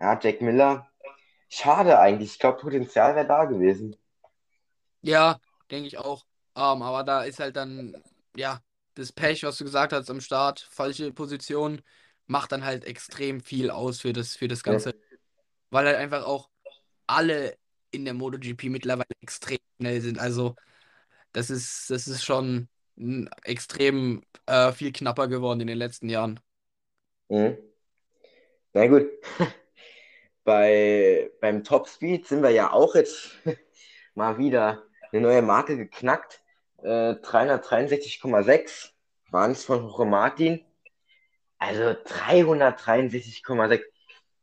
ja, Jack Miller, schade eigentlich. Ich glaube, Potenzial wäre da gewesen. Ja, denke ich auch. Ähm, aber da ist halt dann, ja, das Pech, was du gesagt hast am Start, falsche Position, macht dann halt extrem viel aus für das, für das Ja. Ganze. Weil halt einfach auch alle in der MotoGP mittlerweile extrem schnell sind. Also, das ist, das ist schon extrem äh, viel knapper geworden in den letzten Jahren. Mhm. Na gut. Bei, beim Topspeed sind wir ja auch jetzt mal wieder eine neue Marke geknackt. Äh, 363,6 waren es von Jorge Martin. Also 363,6.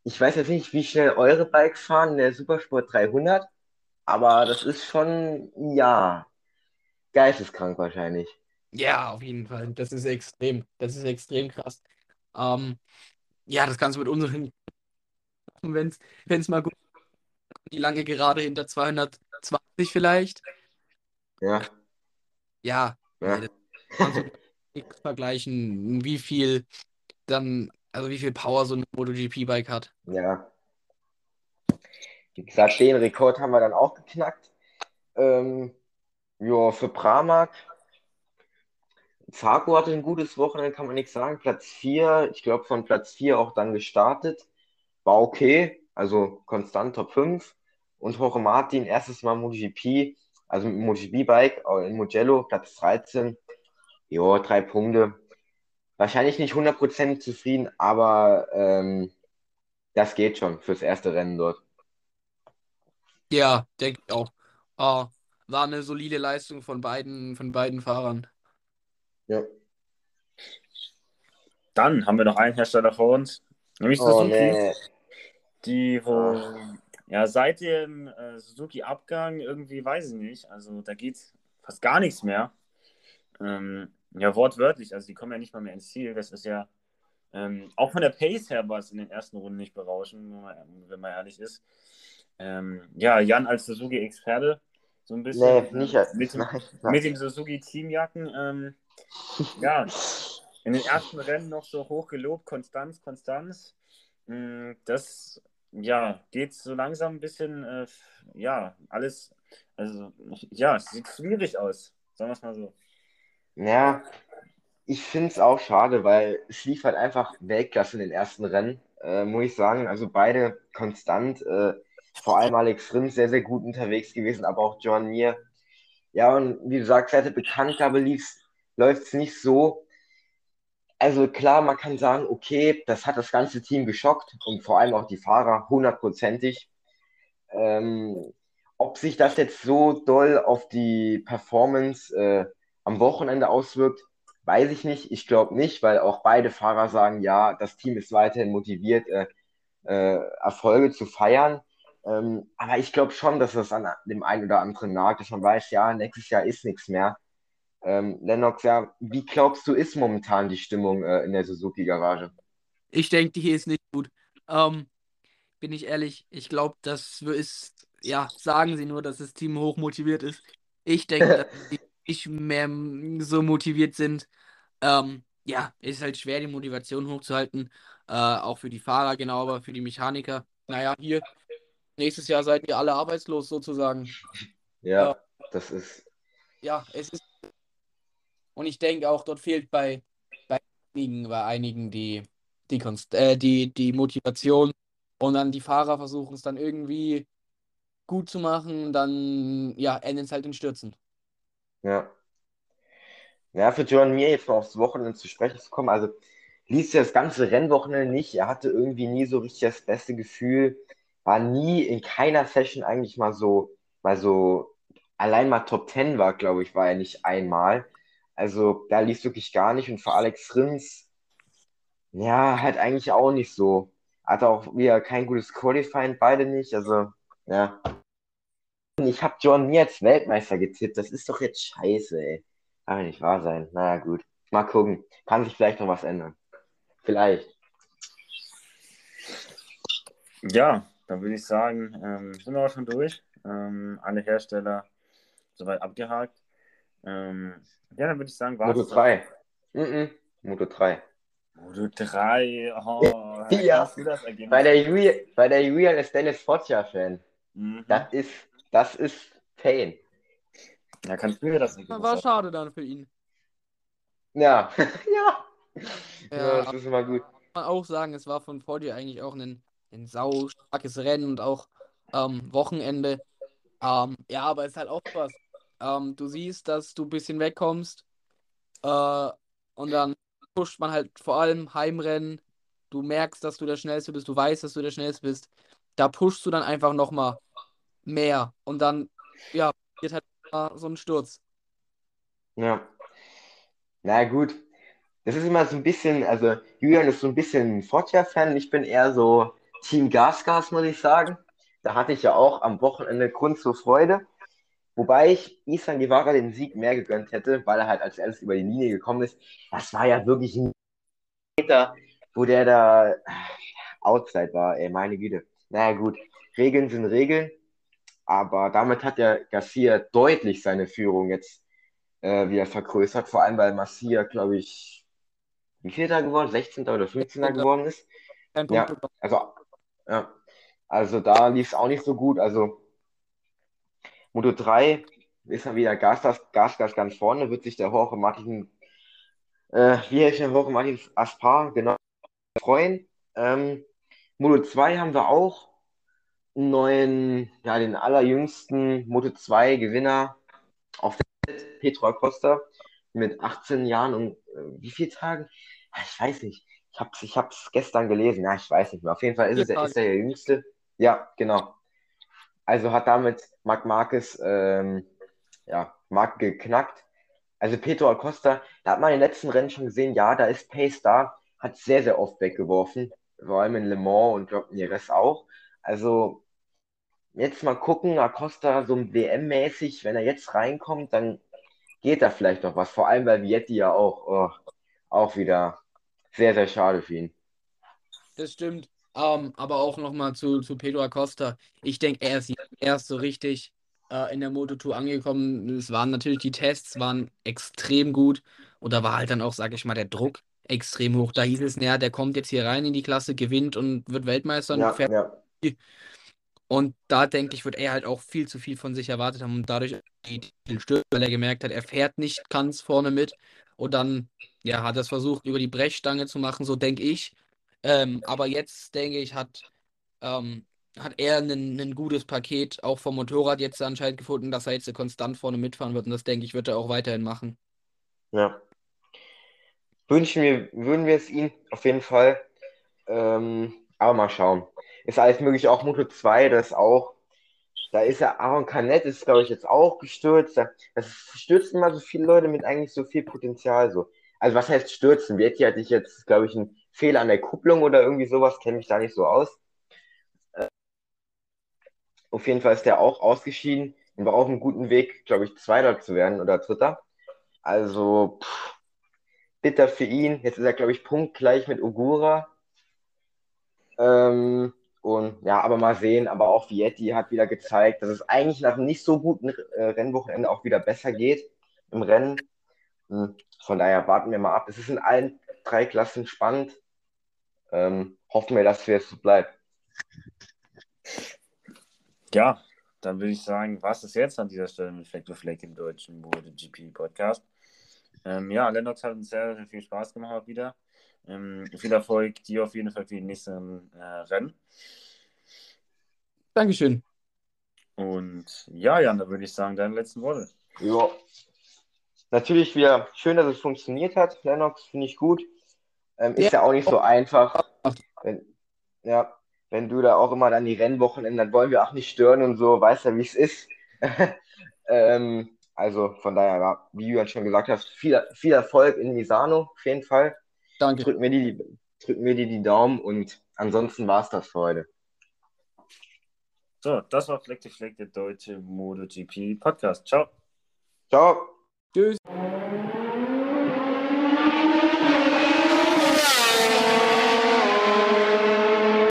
Ich weiß jetzt nicht, wie schnell eure Bikes fahren in der Supersport 300, aber das ist schon, ja, geisteskrank wahrscheinlich. Ja, auf jeden Fall. Das ist extrem. Das ist extrem krass. Ähm, ja, das kannst du mit unseren, wenn es wenn es mal gut die lange Gerade hinter 220 vielleicht. Ja, Ja, ja. kannst du vergleichen, wie viel dann, also wie viel Power so ein MotoGP-Bike hat. Ja. Wie gesagt, den Rekord haben wir dann auch geknackt. Ähm, ja, für Pramac. Zarco hatte ein gutes Wochenende, kann man nichts sagen. Platz 4, ich glaube von Platz 4 auch dann gestartet. War okay, also konstant Top 5. Und Jorge Martin, erstes Mal MotoGP, also mit MotoGP-Bike äh, in Mugello, Platz 13. Ja, drei Punkte. Wahrscheinlich nicht 100% zufrieden, aber ähm, das geht schon fürs erste Rennen dort. Ja, denke ich auch. Ah, war eine solide Leistung von beiden, von beiden Fahrern. Ja. Dann haben wir noch einen Hersteller vor uns, nämlich Oh, Suzuki, nee. die wo ja seit dem äh, Suzuki-Abgang irgendwie weiß ich nicht, also da geht fast gar nichts mehr. Ähm, ja, wortwörtlich, also die kommen ja nicht mal mehr ins Ziel. Das ist ja ähm, auch von der Pace her war es in den ersten Runden nicht berauschend, wenn man, ehrlich ist. Ähm, ja, Jan als Suzuki-Experte, so ein bisschen Nee, äh, nicht. mit, dem, Nein, mit nein. dem Suzuki-Teamjacken. Ähm, ja, in den ersten Rennen noch so hoch gelobt, Konstanz, Konstanz. Mm, Das ja, geht so langsam ein bisschen, äh, ja, alles, also ja, es sieht schwierig aus, sagen wir es mal so. Ja, ich finde es auch schade, weil es lief halt einfach Weltklasse in den ersten Rennen, äh, muss ich sagen. Also beide konstant, äh, vor allem Alex Rins sehr, sehr gut unterwegs gewesen, aber auch John Mir. Ja, und wie du sagst, seit der Bekanntgabe läuft es nicht so. Also klar, man kann sagen, okay, das hat das ganze Team geschockt und vor allem auch die Fahrer hundertprozentig. Ähm, ob sich das jetzt so doll auf die Performance äh, am Wochenende auswirkt, weiß ich nicht. Ich glaube nicht, weil auch beide Fahrer sagen, ja, das Team ist weiterhin motiviert, äh, äh, Erfolge zu feiern. Ähm, aber ich glaube schon, dass das an dem einen oder anderen nagt, dass man weiß, ja, nächstes Jahr ist nichts mehr. Ähm, Lennox, ja, wie glaubst du, ist momentan die Stimmung äh, in der Suzuki-Garage? Ich denke, die hier ist nicht gut. Ähm, bin ich ehrlich, ich glaube, das ist, ja, sagen sie nur, dass das Team hoch motiviert ist. Ich denke, dass die nicht mehr so motiviert sind. Ähm, ja, ist halt schwer, die Motivation hochzuhalten. Äh, auch für die Fahrer, genau, aber für die Mechaniker. Naja, hier, nächstes Jahr seid ihr alle arbeitslos sozusagen. Ja, äh, das ist. Ja, es ist. Und ich denke auch, dort fehlt bei, bei einigen, bei einigen die, die, Konst äh, die, die Motivation. Und dann die Fahrer versuchen es dann irgendwie gut zu machen, dann ja, enden es halt in Stürzen. Ja. Ja, für John Mir jetzt mal aufs Wochenende zu sprechen zu kommen, also liest ja das ganze Rennwochenende nicht. Er hatte irgendwie nie so richtig das beste Gefühl, war nie in keiner Session eigentlich mal so, mal so, allein mal Top 10 war, glaube ich, war er nicht einmal. Also da lief wirklich gar nicht. Und für Alex Rins, ja, halt eigentlich auch nicht so. Hat auch wieder kein gutes Qualifying, beide nicht. Also, ja. Ich habe John Mir als Weltmeister getippt. Das ist doch jetzt scheiße, ey. Kann nicht wahr sein. Naja, gut. Mal gucken. Kann sich vielleicht noch was ändern. Vielleicht. Ja, dann würde ich sagen, ähm, sind wir auch schon durch. Ähm, alle Hersteller soweit abgehakt. Ähm, ja, dann würde ich sagen, war Moto 3. Mm -mm. Moto 3. Moto 3. Oh, ja. Bei der, Julia, bei der Julian ist Dennis Foggia-Fan. Mhm. Das ist, das ist Pain. Ja, kannst du mir das nicht War schade dann für ihn. Ja, ja. Ja, das ist immer gut. Kann man auch sagen, es war von Foggia eigentlich auch ein, ein sau starkes Rennen und auch ähm, Wochenende. Ähm, ja, aber es ist halt auch was. Ähm, du siehst, dass du ein bisschen wegkommst äh, und dann pusht man halt vor allem Heimrennen. Du merkst, dass du der Schnellste bist, du weißt, dass du der Schnellste bist. Da pushst du dann einfach nochmal mehr und dann, ja, wird halt so ein Sturz. Ja. Na gut, das ist immer so ein bisschen, also Julian ist so ein bisschen Foggia-Fan, ich bin eher so Team Gasgas, muss ich sagen. Da hatte ich ja auch am Wochenende Grund zur Freude. Wobei ich Isan Guevara den Sieg mehr gegönnt hätte, weil er halt als erstes über die Linie gekommen ist. Das war ja wirklich ein Meter, wo der da outside war, ey, meine Güte. Naja, gut. Regeln sind Regeln. Aber damit hat der Garcia deutlich seine Führung jetzt äh, wieder vergrößert. Vor allem, weil Garcia, glaube ich, wie viel da geworden? 16. oder 15. geworden ist. Ja, also, ja. also da lief es auch nicht so gut. Also Moto 3 ist dann wieder Gasgas, Gasgas ganz vorne, wird sich der Jorge Martin, äh, wie heißt der Jorge Martin Aspar, genau, freuen. Ähm, Moto 2 haben wir auch neuen, ja, den allerjüngsten Moto 2 Gewinner auf der Welt, Petro Acosta, mit 18 Jahren und äh, wie viele Tagen? Ich weiß nicht. Ich habe es ich hab's gestern gelesen. Ja, ich weiß nicht mehr. Auf jeden Fall ist, es, ist er der Jüngste. Ja, genau. Also hat damit Marc Marquez ähm, ja, Marc geknackt. Also Pedro Acosta, da hat man in den letzten Rennen schon gesehen, ja, da ist Pace da, hat sehr, sehr oft weggeworfen, vor allem in Le Mans und glaube Nieres auch. Also jetzt mal gucken, Acosta so WM-mäßig, wenn er jetzt reinkommt, dann geht da vielleicht noch was. Vor allem, weil Vietti ja auch, oh, auch wieder sehr, sehr schade für ihn. Das stimmt. Um, ähm, aber auch nochmal zu, zu Pedro Acosta. Ich denke, er ist erst so richtig äh, in der Moto2 angekommen. Es waren natürlich die Tests, waren extrem gut. Und da war halt dann auch, sage ich mal, der Druck extrem hoch. Da hieß es, naja, der kommt jetzt hier rein in die Klasse, gewinnt und wird Weltmeister. Ja, und, ja. Und da denke ich, wird er halt auch viel zu viel von sich erwartet haben und dadurch die Titel weil er gemerkt hat, er fährt nicht ganz vorne mit. Und dann ja, hat er es versucht, über die Brechstange zu machen, so denke ich. Ähm, aber jetzt, denke ich, hat, ähm, hat er ein gutes Paket auch vom Motorrad jetzt anscheinend gefunden, dass er jetzt konstant vorne mitfahren wird. Und das, denke ich, wird er auch weiterhin machen. Ja. Wünschen wir, würden wir es ihm auf jeden Fall. Ähm, aber mal schauen. Ist alles möglich, auch Moto 2, das auch. Da ist ja Aaron Canet, ist glaube ich jetzt auch gestürzt. Das stürzen immer so viele Leute mit eigentlich so viel Potenzial so. also was heißt stürzen? Vietti hatte ich jetzt, glaube ich, einen Fehler an der Kupplung oder irgendwie sowas, kenne mich da nicht so aus. Äh, auf jeden Fall ist der auch ausgeschieden und war auf einem guten Weg, glaube ich, Zweiter zu werden oder Dritter. Also, pff, bitter für ihn. Jetzt ist er, glaube ich, punktgleich mit Ogura. Ähm, und ja, aber mal sehen. Aber auch Vietti hat wieder gezeigt, dass es eigentlich nach einem nicht so guten äh, Rennwochenende auch wieder besser geht im Rennen. Hm, von daher warten wir mal ab. Es ist in allen drei Klassen spannend. Ähm, hoffen wir, dass es so bleibt. Ja, dann würde ich sagen, was ist jetzt an dieser Stelle mit Fleck to Fleck im deutschen MotoGP Podcast? Ähm, ja, Lennox hat uns sehr, sehr viel Spaß gemacht wieder. Ähm, viel Erfolg dir auf jeden Fall für die nächsten äh, Rennen. Dankeschön. Und ja, Jan, da würde ich sagen, deine letzten Worte. Ja. Natürlich wieder schön, dass es funktioniert hat. Lennox finde ich gut. Ähm, ist ja. ja auch nicht so einfach. Wenn, ja, wenn du da auch immer dann die Rennwochenende, dann wollen wir auch nicht stören und so, weißt ja, wie es ist. ähm, also von daher, wie du schon gesagt hast, viel, viel Erfolg in Misano, auf jeden Fall. Danke. Drücken wir dir die, drücken wir die, die Daumen und ansonsten war es das für heute. So, das war Fleck die Fleck, der deutsche MotoGP Podcast. Ciao. Ciao. Tschüss.